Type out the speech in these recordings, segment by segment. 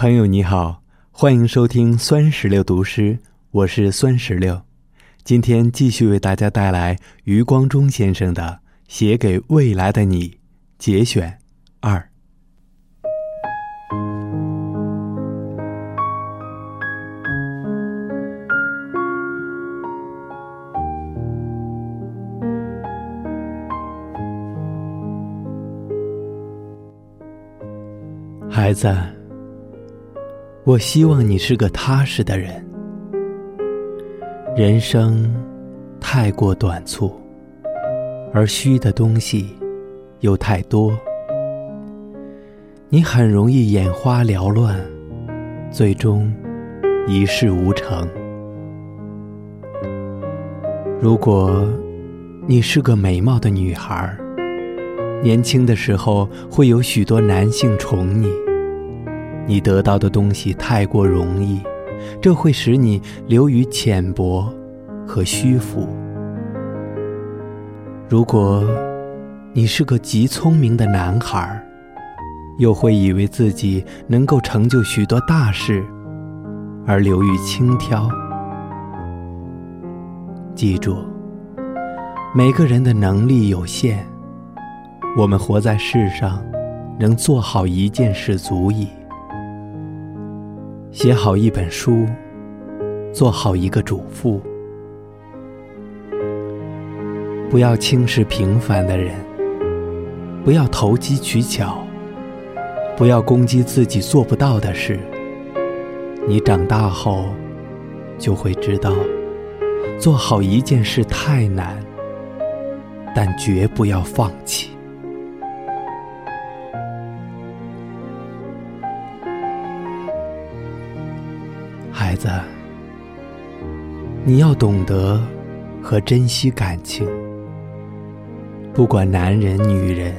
朋友你好，欢迎收听酸石榴读诗，我是酸石榴。今天继续为大家带来余光中先生的《写给未来的你》节选二。孩子，我希望你是个踏实的人。人生太过短促，而虚的东西又太多，你很容易眼花缭乱，最终一事无成。如果你是个美貌的女孩，年轻的时候会有许多男性宠你。你得到的东西太过容易，这会使你流于浅薄和虚浮。如果你是个极聪明的男孩，又会以为自己能够成就许多大事，而流于轻佻。记住，每个人的能力有限，我们活在世上，能做好一件事足矣。写好一本书，做好一个主妇，不要轻视平凡的人，不要投机取巧，不要攻击自己做不到的事。你长大后就会知道，做好一件事太难，但绝不要放弃。孩子，你要懂得和珍惜感情。不管男人女人，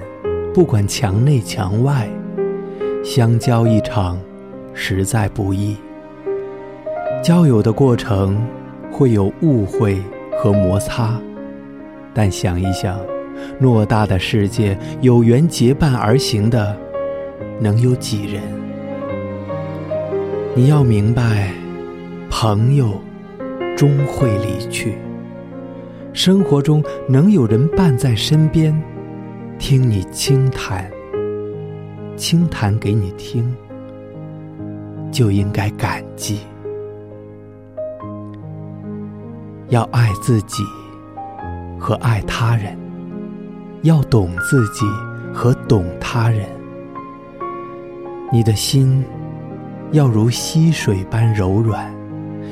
不管墙内墙外，相交一场实在不易。交友的过程会有误会和摩擦，但想一想，偌大的世界，有缘结伴而行的，能有几人？你要明白。朋友终会离去，生活中能有人伴在身边，听你轻谈，轻谈给你听，就应该感激。要爱自己和爱他人，要懂自己和懂他人。你的心要如溪水般柔软。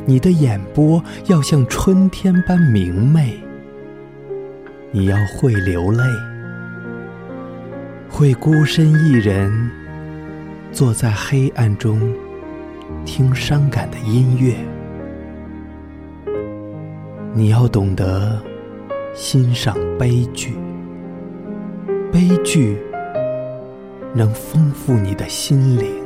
你的眼波要像春天般明媚，你要会流泪，会孤身一人坐在黑暗中听伤感的音乐。你要懂得欣赏悲剧，悲剧能丰富你的心灵。